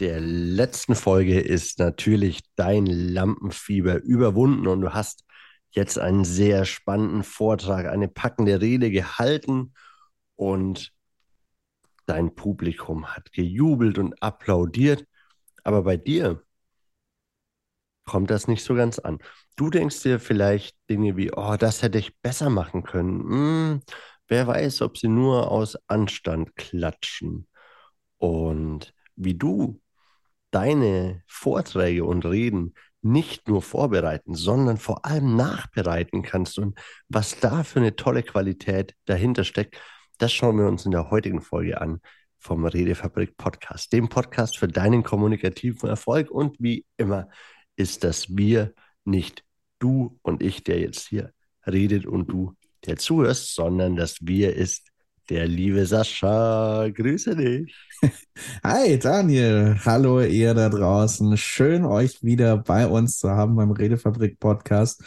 der letzten Folge ist natürlich dein Lampenfieber überwunden und du hast jetzt einen sehr spannenden Vortrag, eine packende Rede gehalten und dein Publikum hat gejubelt und applaudiert. Aber bei dir kommt das nicht so ganz an. Du denkst dir vielleicht Dinge wie, oh, das hätte ich besser machen können. Hm, wer weiß, ob sie nur aus Anstand klatschen. Und wie du deine Vorträge und Reden nicht nur vorbereiten, sondern vor allem nachbereiten kannst und was da für eine tolle Qualität dahinter steckt, das schauen wir uns in der heutigen Folge an vom Redefabrik Podcast, dem Podcast für deinen kommunikativen Erfolg. Und wie immer ist das wir, nicht du und ich, der jetzt hier redet und du, der zuhörst, sondern das wir ist der liebe Sascha. Grüße dich. Hi Daniel, hallo ihr da draußen. Schön euch wieder bei uns zu haben beim Redefabrik Podcast.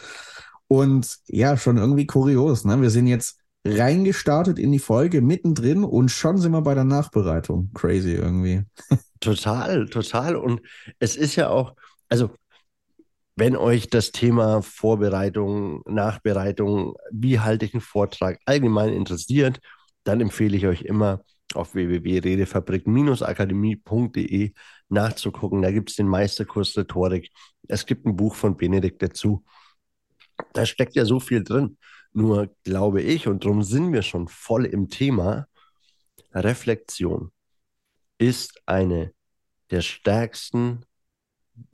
Und ja, schon irgendwie kurios, ne? Wir sind jetzt reingestartet in die Folge mittendrin und schon sind wir bei der Nachbereitung. Crazy irgendwie. Total, total. Und es ist ja auch, also wenn euch das Thema Vorbereitung, Nachbereitung, wie halte ich einen Vortrag allgemein interessiert, dann empfehle ich euch immer auf www.redefabrik-akademie.de nachzugucken. Da gibt es den Meisterkurs Rhetorik. Es gibt ein Buch von Benedikt dazu. Da steckt ja so viel drin. Nur glaube ich, und darum sind wir schon voll im Thema, Reflexion ist eine der stärksten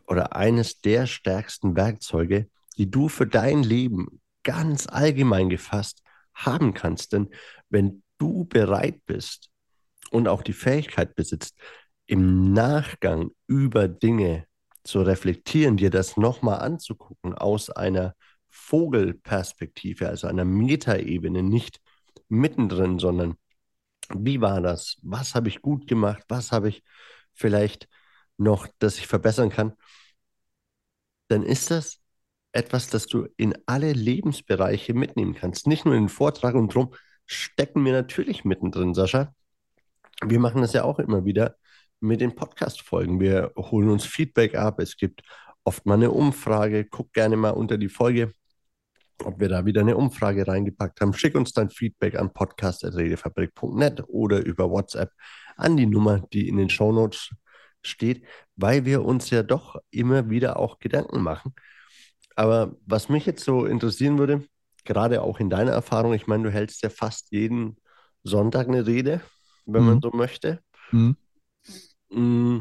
oder eines der stärksten Werkzeuge, die du für dein Leben ganz allgemein gefasst haben kannst. Denn wenn du bereit bist und auch die Fähigkeit besitzt, im Nachgang über Dinge zu reflektieren, dir das nochmal anzugucken aus einer Vogelperspektive, also einer Metaebene, nicht mittendrin, sondern wie war das? Was habe ich gut gemacht? Was habe ich vielleicht noch, das ich verbessern kann? Dann ist das etwas, das du in alle Lebensbereiche mitnehmen kannst. Nicht nur in den Vortrag und drum stecken wir natürlich mittendrin, Sascha. Wir machen das ja auch immer wieder mit den Podcast-Folgen. Wir holen uns Feedback ab. Es gibt oft mal eine Umfrage. Guck gerne mal unter die Folge, ob wir da wieder eine Umfrage reingepackt haben. Schick uns dein Feedback an podcast.redefabrik.net oder über WhatsApp an die Nummer, die in den Shownotes steht, weil wir uns ja doch immer wieder auch Gedanken machen. Aber was mich jetzt so interessieren würde, gerade auch in deiner Erfahrung, ich meine, du hältst ja fast jeden Sonntag eine Rede, wenn mhm. man so möchte. Mhm. Mm,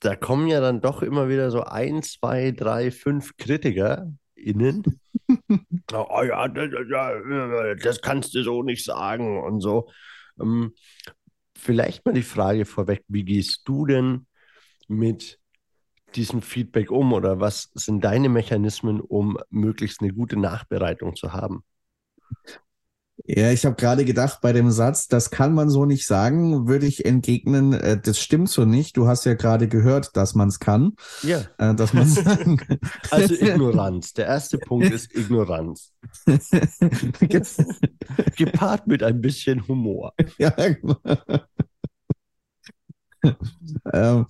da kommen ja dann doch immer wieder so ein, zwei, drei, fünf Kritiker innen. oh ja, das kannst du so nicht sagen und so. Ähm, vielleicht mal die Frage vorweg, wie gehst du denn mit diesem Feedback um oder was sind deine Mechanismen, um möglichst eine gute Nachbereitung zu haben? Ja, ich habe gerade gedacht, bei dem Satz, das kann man so nicht sagen, würde ich entgegnen, äh, das stimmt so nicht. Du hast ja gerade gehört, dass man es kann. Ja. Äh, dass man sagen kann. Also Ignoranz. Der erste Punkt ist Ignoranz. Gepaart mit ein bisschen Humor. Ja, genau. ähm,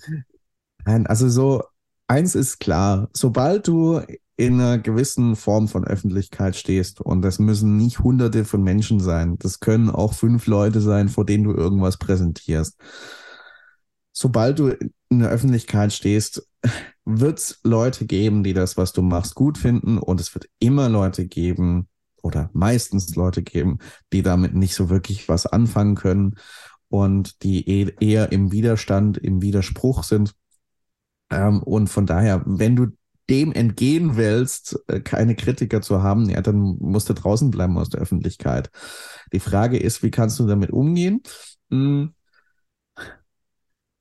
also so eins ist klar, sobald du in einer gewissen Form von Öffentlichkeit stehst, und das müssen nicht hunderte von Menschen sein, das können auch fünf Leute sein, vor denen du irgendwas präsentierst. Sobald du in der Öffentlichkeit stehst, wird es Leute geben, die das, was du machst, gut finden, und es wird immer Leute geben, oder meistens Leute geben, die damit nicht so wirklich was anfangen können und die e-, eher im Widerstand, im Widerspruch sind. Ähm, und von daher, wenn du dem entgehen willst, äh, keine Kritiker zu haben, ja, dann musst du draußen bleiben aus der Öffentlichkeit. Die Frage ist, wie kannst du damit umgehen? Hm.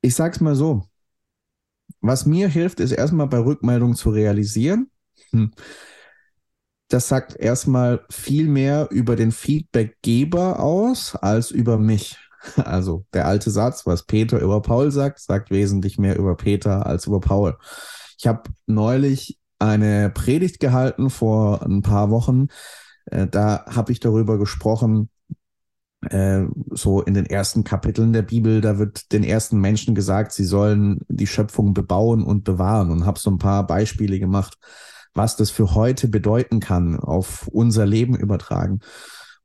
Ich sag's mal so. Was mir hilft, ist erstmal bei Rückmeldungen zu realisieren. Hm. Das sagt erstmal viel mehr über den Feedbackgeber aus als über mich. Also der alte Satz, was Peter über Paul sagt, sagt wesentlich mehr über Peter als über Paul. Ich habe neulich eine Predigt gehalten vor ein paar Wochen. Äh, da habe ich darüber gesprochen, äh, so in den ersten Kapiteln der Bibel, da wird den ersten Menschen gesagt, sie sollen die Schöpfung bebauen und bewahren und habe so ein paar Beispiele gemacht, was das für heute bedeuten kann, auf unser Leben übertragen.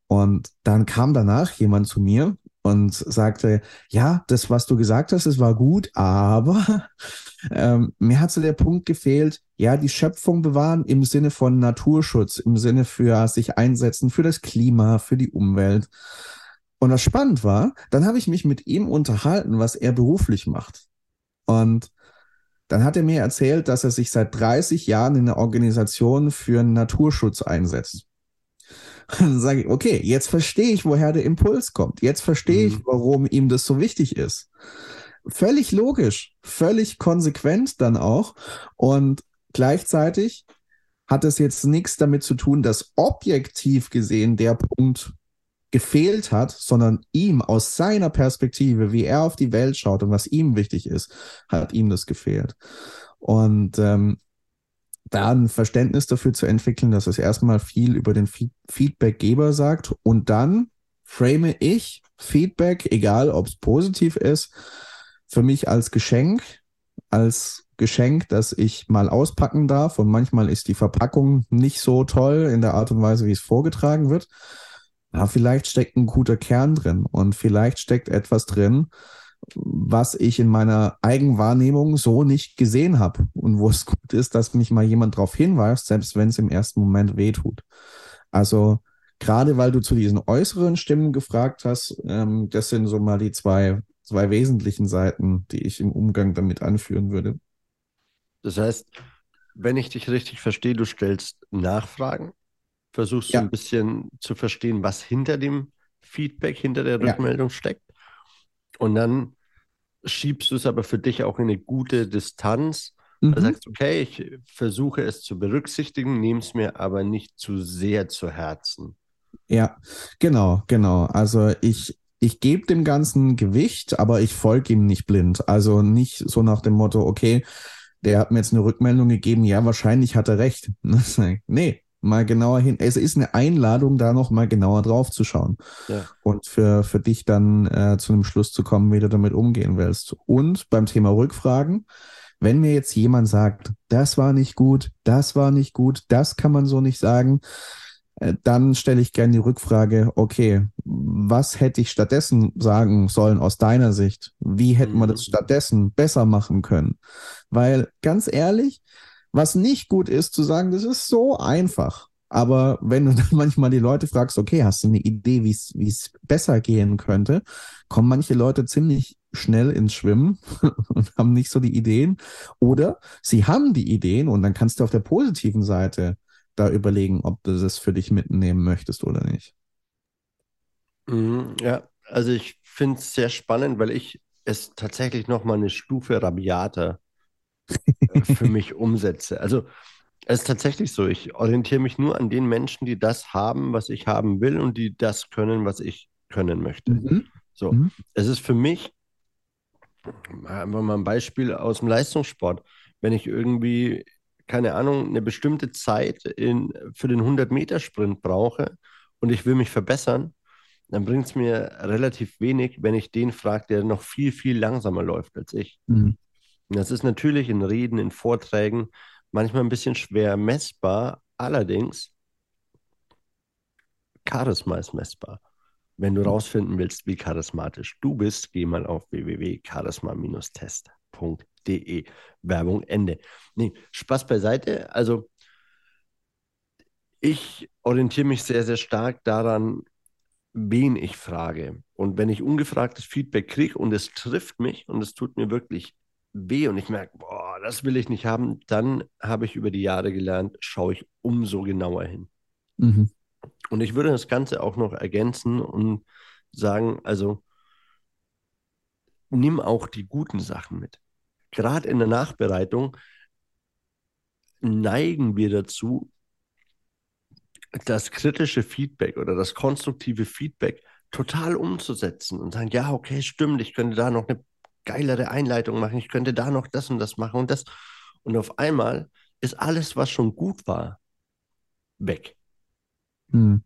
Und dann kam danach jemand zu mir und sagte, ja, das, was du gesagt hast, das war gut, aber ähm, mir hat so der Punkt gefehlt, ja, die Schöpfung bewahren im Sinne von Naturschutz, im Sinne für sich einsetzen, für das Klima, für die Umwelt. Und was spannend war, dann habe ich mich mit ihm unterhalten, was er beruflich macht. Und dann hat er mir erzählt, dass er sich seit 30 Jahren in der Organisation für Naturschutz einsetzt. Dann sage ich, okay, jetzt verstehe ich, woher der Impuls kommt. Jetzt verstehe ich, mhm. warum ihm das so wichtig ist. Völlig logisch, völlig konsequent dann auch. Und gleichzeitig hat es jetzt nichts damit zu tun, dass objektiv gesehen der Punkt gefehlt hat, sondern ihm aus seiner Perspektive, wie er auf die Welt schaut und was ihm wichtig ist, hat ihm das gefehlt. Und ähm, da ein Verständnis dafür zu entwickeln, dass es erstmal viel über den Feed Feedbackgeber sagt und dann frame ich Feedback, egal ob es positiv ist, für mich als Geschenk, als Geschenk, das ich mal auspacken darf. Und manchmal ist die Verpackung nicht so toll in der Art und Weise, wie es vorgetragen wird ja, vielleicht steckt ein guter Kern drin und vielleicht steckt etwas drin, was ich in meiner Eigenwahrnehmung so nicht gesehen habe und wo es gut ist, dass mich mal jemand darauf hinweist, selbst wenn es im ersten Moment wehtut. Also gerade weil du zu diesen äußeren Stimmen gefragt hast, ähm, das sind so mal die zwei, zwei wesentlichen Seiten, die ich im Umgang damit anführen würde. Das heißt, wenn ich dich richtig verstehe, du stellst Nachfragen versuchst ja. du ein bisschen zu verstehen, was hinter dem Feedback, hinter der Rückmeldung ja. steckt. Und dann schiebst du es aber für dich auch in eine gute Distanz. Mhm. Du sagst, okay, ich versuche es zu berücksichtigen, nehme es mir aber nicht zu sehr zu Herzen. Ja, genau, genau. Also ich, ich gebe dem Ganzen Gewicht, aber ich folge ihm nicht blind. Also nicht so nach dem Motto, okay, der hat mir jetzt eine Rückmeldung gegeben, ja, wahrscheinlich hat er recht. nee, mal genauer hin. Es ist eine Einladung, da noch mal genauer drauf zu schauen. Ja. Und für, für dich dann äh, zu einem Schluss zu kommen, wie du damit umgehen willst. Und beim Thema Rückfragen, wenn mir jetzt jemand sagt, das war nicht gut, das war nicht gut, das kann man so nicht sagen, äh, dann stelle ich gerne die Rückfrage, okay, was hätte ich stattdessen sagen sollen aus deiner Sicht? Wie hätten mhm. wir das stattdessen besser machen können? Weil ganz ehrlich, was nicht gut ist, zu sagen, das ist so einfach. Aber wenn du dann manchmal die Leute fragst, okay, hast du eine Idee, wie es besser gehen könnte, kommen manche Leute ziemlich schnell ins Schwimmen und haben nicht so die Ideen. Oder sie haben die Ideen und dann kannst du auf der positiven Seite da überlegen, ob du das für dich mitnehmen möchtest oder nicht. Mhm, ja, also ich finde es sehr spannend, weil ich es tatsächlich noch mal eine Stufe rabiater für mich umsetze. Also es ist tatsächlich so, ich orientiere mich nur an den Menschen, die das haben, was ich haben will und die das können, was ich können möchte. Mhm. So, mhm. es ist für mich einfach mal ein Beispiel aus dem Leistungssport. Wenn ich irgendwie, keine Ahnung, eine bestimmte Zeit in, für den 100-Meter-Sprint brauche und ich will mich verbessern, dann bringt es mir relativ wenig, wenn ich den frage, der noch viel, viel langsamer läuft als ich. Mhm. Das ist natürlich in Reden, in Vorträgen manchmal ein bisschen schwer messbar. Allerdings, Charisma ist messbar. Wenn du rausfinden willst, wie charismatisch du bist, geh mal auf www.charisma-test.de. Werbung Ende. Nee, Spaß beiseite. Also, ich orientiere mich sehr, sehr stark daran, wen ich frage. Und wenn ich ungefragtes Feedback kriege und es trifft mich und es tut mir wirklich weh und ich merke, boah, das will ich nicht haben, dann habe ich über die Jahre gelernt, schaue ich umso genauer hin. Mhm. Und ich würde das Ganze auch noch ergänzen und sagen, also nimm auch die guten Sachen mit. Gerade in der Nachbereitung neigen wir dazu, das kritische Feedback oder das konstruktive Feedback total umzusetzen und sagen, ja, okay, stimmt, ich könnte da noch eine geilere Einleitung machen, ich könnte da noch das und das machen und das. Und auf einmal ist alles, was schon gut war, weg. Hm.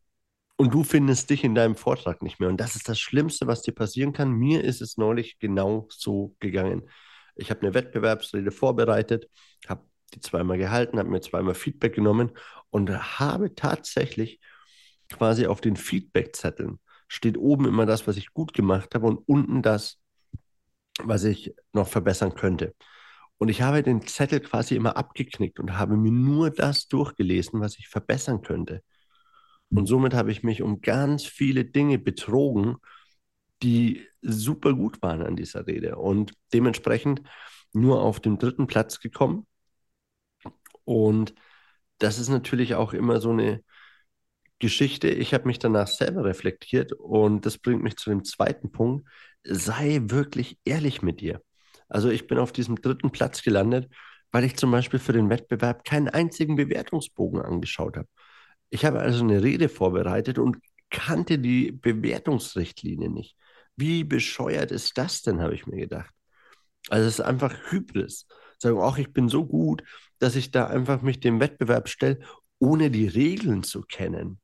und du findest dich in deinem Vortrag nicht mehr. Und das ist das Schlimmste, was dir passieren kann. Mir ist es neulich genau so gegangen. Ich habe eine Wettbewerbsrede vorbereitet, habe die zweimal gehalten, habe mir zweimal Feedback genommen und habe tatsächlich quasi auf den Feedbackzetteln steht oben immer das, was ich gut gemacht habe und unten das, was ich noch verbessern könnte. Und ich habe den Zettel quasi immer abgeknickt und habe mir nur das durchgelesen, was ich verbessern könnte. Und somit habe ich mich um ganz viele Dinge betrogen, die super gut waren an dieser Rede. Und dementsprechend nur auf den dritten Platz gekommen. Und das ist natürlich auch immer so eine Geschichte. Ich habe mich danach selber reflektiert und das bringt mich zu dem zweiten Punkt. Sei wirklich ehrlich mit dir. Also ich bin auf diesem dritten Platz gelandet, weil ich zum Beispiel für den Wettbewerb keinen einzigen Bewertungsbogen angeschaut habe. Ich habe also eine Rede vorbereitet und kannte die Bewertungsrichtlinie nicht. Wie bescheuert ist das denn, habe ich mir gedacht. Also es ist einfach Hybris. Sagen, ach, ich bin so gut, dass ich da einfach mich dem Wettbewerb stelle, ohne die Regeln zu kennen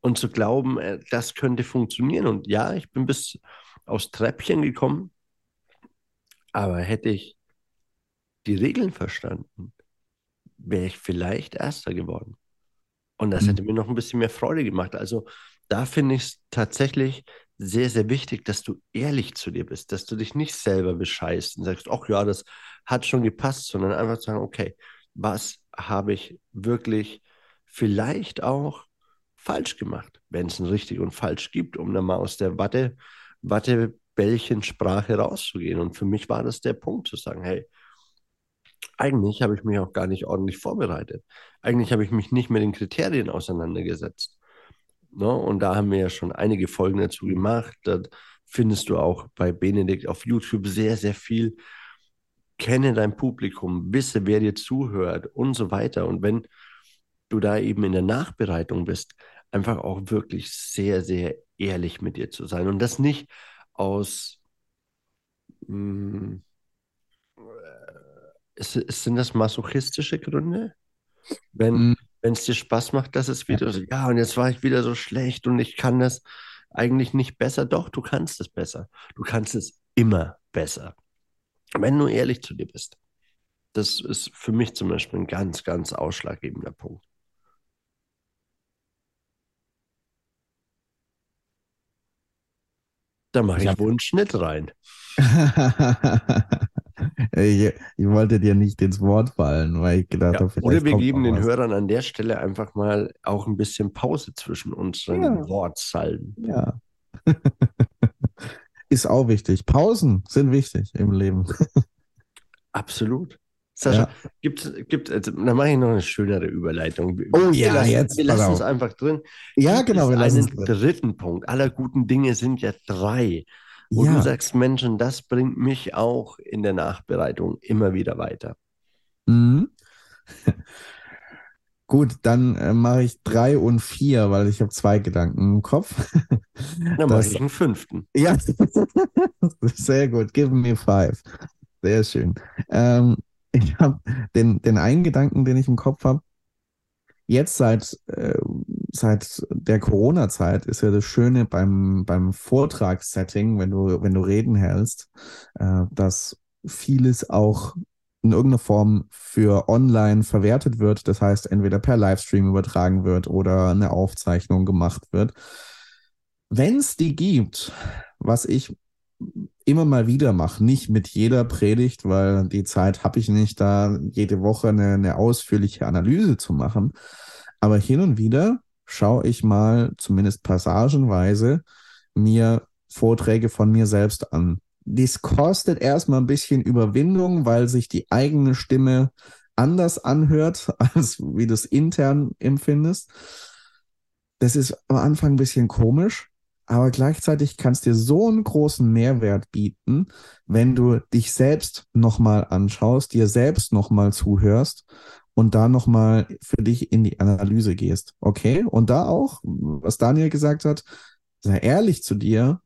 und zu glauben, äh, das könnte funktionieren. Und ja, ich bin bis aufs Treppchen gekommen, aber hätte ich die Regeln verstanden, wäre ich vielleicht Erster geworden. Und das mhm. hätte mir noch ein bisschen mehr Freude gemacht. Also da finde ich es tatsächlich sehr, sehr wichtig, dass du ehrlich zu dir bist, dass du dich nicht selber bescheißt und sagst, ach ja, das hat schon gepasst, sondern einfach sagen, okay, was habe ich wirklich vielleicht auch falsch gemacht, wenn es ein richtig und falsch gibt, um dann mal aus der Watte, Wattebällchensprache rauszugehen. Und für mich war das der Punkt zu sagen, hey, eigentlich habe ich mich auch gar nicht ordentlich vorbereitet. Eigentlich habe ich mich nicht mit den Kriterien auseinandergesetzt. Ne? Und da haben wir ja schon einige Folgen dazu gemacht. Da findest du auch bei Benedikt auf YouTube sehr, sehr viel. Kenne dein Publikum, wisse, wer dir zuhört und so weiter. Und wenn du da eben in der Nachbereitung bist, einfach auch wirklich sehr, sehr ehrlich mit dir zu sein. Und das nicht aus, mh, hm, ist, sind das masochistische Gründe? Wenn mm. es dir Spaß macht, dass es wieder so, ja, und jetzt war ich wieder so schlecht und ich kann das eigentlich nicht besser. Doch, du kannst es besser. Du kannst es immer besser. Wenn du ehrlich zu dir bist. Das ist für mich zum Beispiel ein ganz, ganz ausschlaggebender Punkt. Da mache ich, ich wohl einen Schnitt rein. ich, ich, wollte dir nicht ins Wort fallen, weil ich gedacht ja, habe, Oder wir geben den was. Hörern an der Stelle einfach mal auch ein bisschen Pause zwischen unseren ja. Wortsalben. Ja. Ist auch wichtig. Pausen sind wichtig im Leben. Absolut. Sascha, ja. gibt, gibt, also, dann mache ich noch eine schönere Überleitung. Oh ja, lassen, jetzt. Wir lassen es einfach drin. Ja, genau. Wir lassen einen dritten Punkt. Aller guten Dinge sind ja drei. Wo ja. du sagst, Menschen, das bringt mich auch in der Nachbereitung immer wieder weiter. Mhm. Gut, dann äh, mache ich drei und vier, weil ich habe zwei Gedanken im Kopf. Dann mache ich einen fünften. Ja, sehr gut. Give me five. Sehr schön. Ähm, ich habe den, den einen Gedanken, den ich im Kopf habe, jetzt seit, äh, seit der Corona-Zeit ist ja das Schöne beim, beim Vortragssetting, wenn du, wenn du Reden hältst, äh, dass vieles auch in irgendeiner Form für online verwertet wird. Das heißt, entweder per Livestream übertragen wird oder eine Aufzeichnung gemacht wird. Wenn es die gibt, was ich immer mal wieder mache, nicht mit jeder Predigt, weil die Zeit habe ich nicht, da jede Woche eine, eine ausführliche Analyse zu machen. Aber hin und wieder schaue ich mal, zumindest passagenweise, mir Vorträge von mir selbst an. Dies kostet erstmal ein bisschen Überwindung, weil sich die eigene Stimme anders anhört, als wie du es intern empfindest. Das ist am Anfang ein bisschen komisch, aber gleichzeitig kann es dir so einen großen Mehrwert bieten, wenn du dich selbst nochmal anschaust, dir selbst nochmal zuhörst und da nochmal für dich in die Analyse gehst. Okay? Und da auch, was Daniel gesagt hat, sei ehrlich zu dir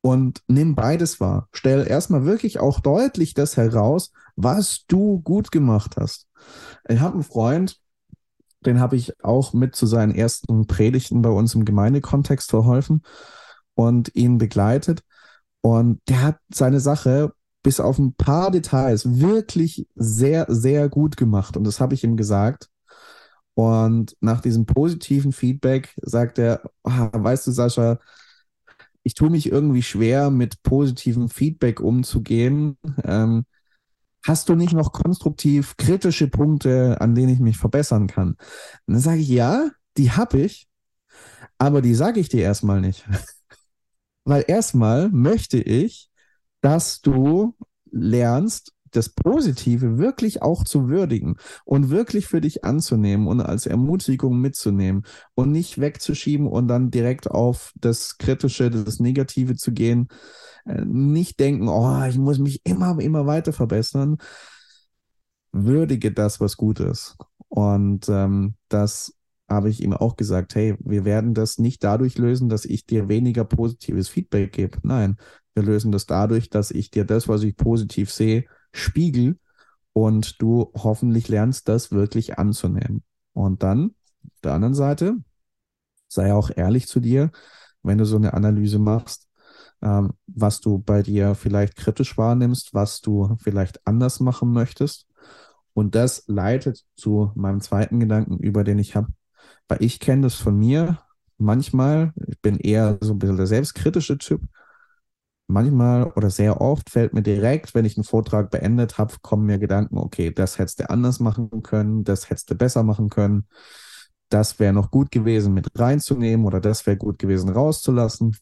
und nimm beides wahr. Stell erstmal wirklich auch deutlich das heraus, was du gut gemacht hast. Ich habe einen Freund, den habe ich auch mit zu seinen ersten Predigten bei uns im Gemeindekontext verholfen und ihn begleitet. Und der hat seine Sache bis auf ein paar Details wirklich sehr, sehr gut gemacht. Und das habe ich ihm gesagt. Und nach diesem positiven Feedback sagt er, ah, weißt du, Sascha, ich tue mich irgendwie schwer, mit positivem Feedback umzugehen. Ähm, hast du nicht noch konstruktiv kritische Punkte, an denen ich mich verbessern kann? Und dann sage ich, ja, die habe ich, aber die sage ich dir erstmal nicht. Weil erstmal möchte ich, dass du lernst, das Positive wirklich auch zu würdigen und wirklich für dich anzunehmen und als Ermutigung mitzunehmen und nicht wegzuschieben und dann direkt auf das Kritische, das Negative zu gehen. Äh, nicht denken, oh, ich muss mich immer, immer weiter verbessern. Würdige das, was gut ist. Und ähm, das habe ich ihm auch gesagt, hey, wir werden das nicht dadurch lösen, dass ich dir weniger positives Feedback gebe. Nein, wir lösen das dadurch, dass ich dir das, was ich positiv sehe, spiegel und du hoffentlich lernst, das wirklich anzunehmen. Und dann, auf der anderen Seite, sei auch ehrlich zu dir, wenn du so eine Analyse machst, ähm, was du bei dir vielleicht kritisch wahrnimmst, was du vielleicht anders machen möchtest. Und das leitet zu meinem zweiten Gedanken über, den ich habe. Weil ich kenne das von mir. Manchmal, ich bin eher so ein bisschen der selbstkritische Typ manchmal oder sehr oft fällt mir direkt, wenn ich einen Vortrag beendet habe, kommen mir Gedanken, okay, das hättest du anders machen können, das hättest du besser machen können, das wäre noch gut gewesen mit reinzunehmen oder das wäre gut gewesen rauszulassen.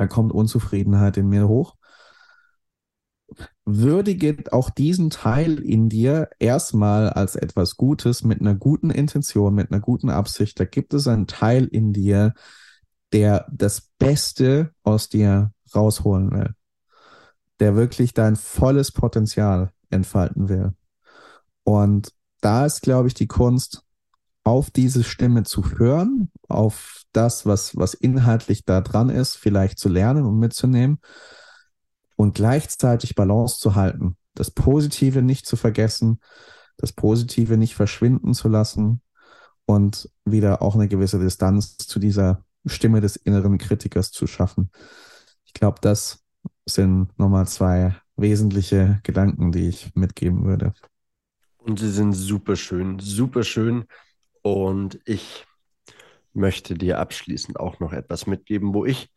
Da kommt Unzufriedenheit in mir hoch. Würdige auch diesen Teil in dir erstmal als etwas Gutes mit einer guten Intention, mit einer guten Absicht. Da gibt es einen Teil in dir, der das Beste aus dir rausholen will, der wirklich dein volles Potenzial entfalten will. Und da ist, glaube ich, die Kunst, auf diese Stimme zu hören, auf das, was, was inhaltlich da dran ist, vielleicht zu lernen und mitzunehmen und gleichzeitig Balance zu halten, das Positive nicht zu vergessen, das Positive nicht verschwinden zu lassen und wieder auch eine gewisse Distanz zu dieser Stimme des inneren Kritikers zu schaffen. Ich glaube, das sind nochmal zwei wesentliche Gedanken, die ich mitgeben würde. Und sie sind super schön, super schön. Und ich möchte dir abschließend auch noch etwas mitgeben, wo ich,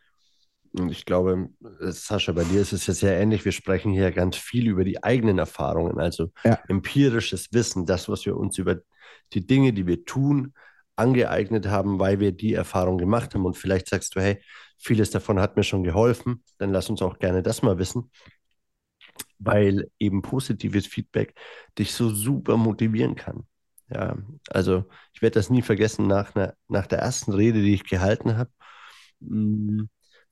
und ich glaube, Sascha, bei dir ist es ja sehr ähnlich. Wir sprechen hier ganz viel über die eigenen Erfahrungen, also ja. empirisches Wissen, das, was wir uns über die Dinge, die wir tun, angeeignet haben, weil wir die Erfahrung gemacht haben. Und vielleicht sagst du, hey, vieles davon hat mir schon geholfen, dann lass uns auch gerne das mal wissen, weil eben positives Feedback dich so super motivieren kann. Ja, also ich werde das nie vergessen, nach, einer, nach der ersten Rede, die ich gehalten habe, mm,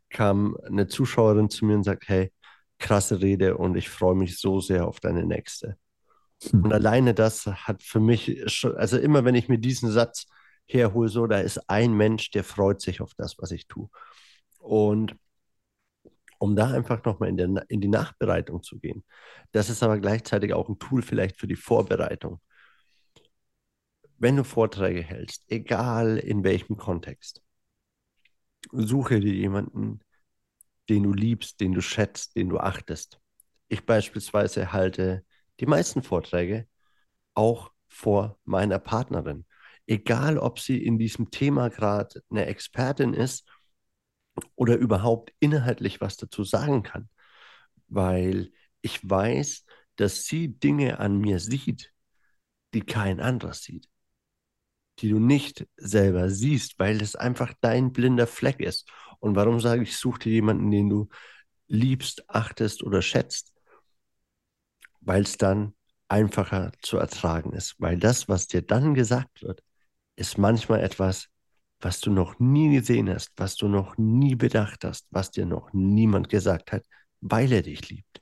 kam eine Zuschauerin zu mir und sagt, hey, krasse Rede und ich freue mich so sehr auf deine nächste. Hm. Und alleine das hat für mich schon, also immer wenn ich mir diesen Satz herhole, so, da ist ein Mensch, der freut sich auf das, was ich tue. Und um da einfach nochmal in, der, in die Nachbereitung zu gehen. Das ist aber gleichzeitig auch ein Tool vielleicht für die Vorbereitung. Wenn du Vorträge hältst, egal in welchem Kontext, suche dir jemanden, den du liebst, den du schätzt, den du achtest. Ich beispielsweise halte die meisten Vorträge auch vor meiner Partnerin. Egal, ob sie in diesem Thema gerade eine Expertin ist oder überhaupt inhaltlich was dazu sagen kann, weil ich weiß, dass sie Dinge an mir sieht, die kein anderer sieht, die du nicht selber siehst, weil es einfach dein blinder Fleck ist. Und warum sage ich, such dir jemanden, den du liebst, achtest oder schätzt? Weil es dann einfacher zu ertragen ist, weil das, was dir dann gesagt wird, ist manchmal etwas, was du noch nie gesehen hast, was du noch nie bedacht hast, was dir noch niemand gesagt hat, weil er dich liebt.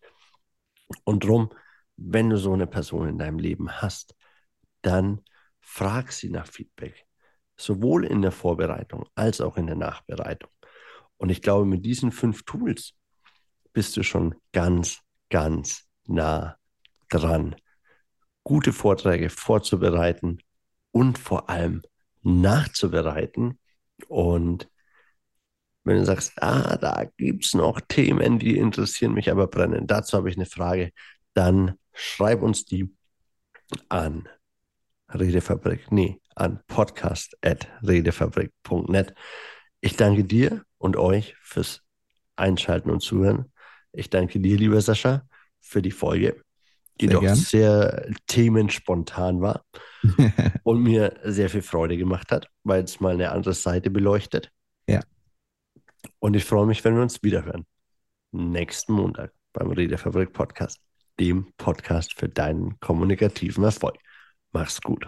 Und drum, wenn du so eine Person in deinem Leben hast, dann frag sie nach Feedback, sowohl in der Vorbereitung als auch in der Nachbereitung. Und ich glaube, mit diesen fünf Tools bist du schon ganz, ganz nah dran, gute Vorträge vorzubereiten und vor allem nachzubereiten. Und wenn du sagst, ah, da gibt es noch Themen, die interessieren mich aber brennen, dazu habe ich eine Frage, dann schreib uns die an Redefabrik, nee, an podcast.redefabrik.net. Ich danke dir und euch fürs Einschalten und Zuhören. Ich danke dir, lieber Sascha, für die Folge, die sehr doch gern. sehr themenspontan war und mir sehr viel Freude gemacht hat, weil es mal eine andere Seite beleuchtet. Ja. Und ich freue mich, wenn wir uns wiederhören. Nächsten Montag beim Redefabrik Podcast, dem Podcast für deinen kommunikativen Erfolg. Mach's gut.